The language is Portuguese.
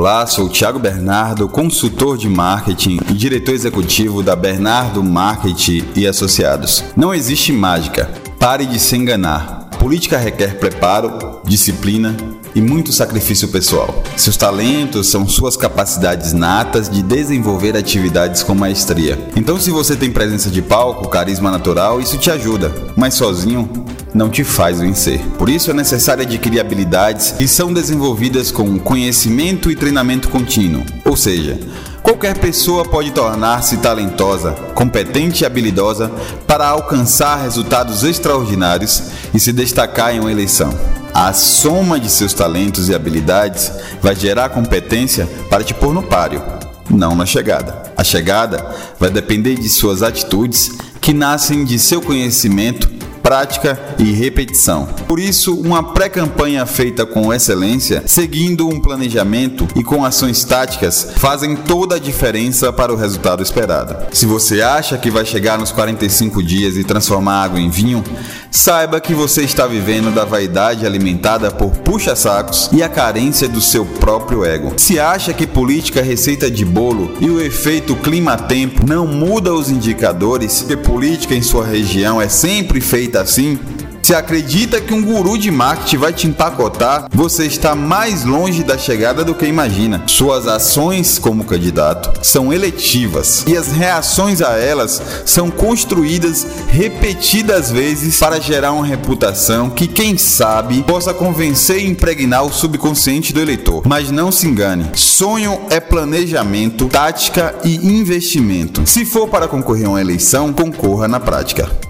Olá, sou Thiago Bernardo, consultor de marketing e diretor executivo da Bernardo Marketing e Associados. Não existe mágica. Pare de se enganar. Política requer preparo, disciplina e muito sacrifício pessoal. Seus talentos são suas capacidades natas de desenvolver atividades com maestria. Então, se você tem presença de palco, carisma natural, isso te ajuda, mas sozinho não te faz vencer. Por isso é necessário adquirir habilidades que são desenvolvidas com conhecimento e treinamento contínuo. Ou seja, qualquer pessoa pode tornar-se talentosa, competente e habilidosa para alcançar resultados extraordinários e se destacar em uma eleição. A soma de seus talentos e habilidades vai gerar competência para te pôr no páreo, não na chegada. A chegada vai depender de suas atitudes que nascem de seu conhecimento prática e repetição. Por isso, uma pré-campanha feita com excelência, seguindo um planejamento e com ações táticas, fazem toda a diferença para o resultado esperado. Se você acha que vai chegar nos 45 dias e transformar água em vinho, saiba que você está vivendo da vaidade alimentada por puxa-sacos e a carência do seu próprio ego. Se acha que política é receita de bolo e o efeito clima-tempo não muda os indicadores, que política em sua região é sempre feita assim, se acredita que um guru de marketing vai te empacotar, você está mais longe da chegada do que imagina. Suas ações como candidato são eletivas e as reações a elas são construídas repetidas vezes para gerar uma reputação que, quem sabe, possa convencer e impregnar o subconsciente do eleitor. Mas não se engane: sonho é planejamento, tática e investimento. Se for para concorrer a uma eleição, concorra na prática.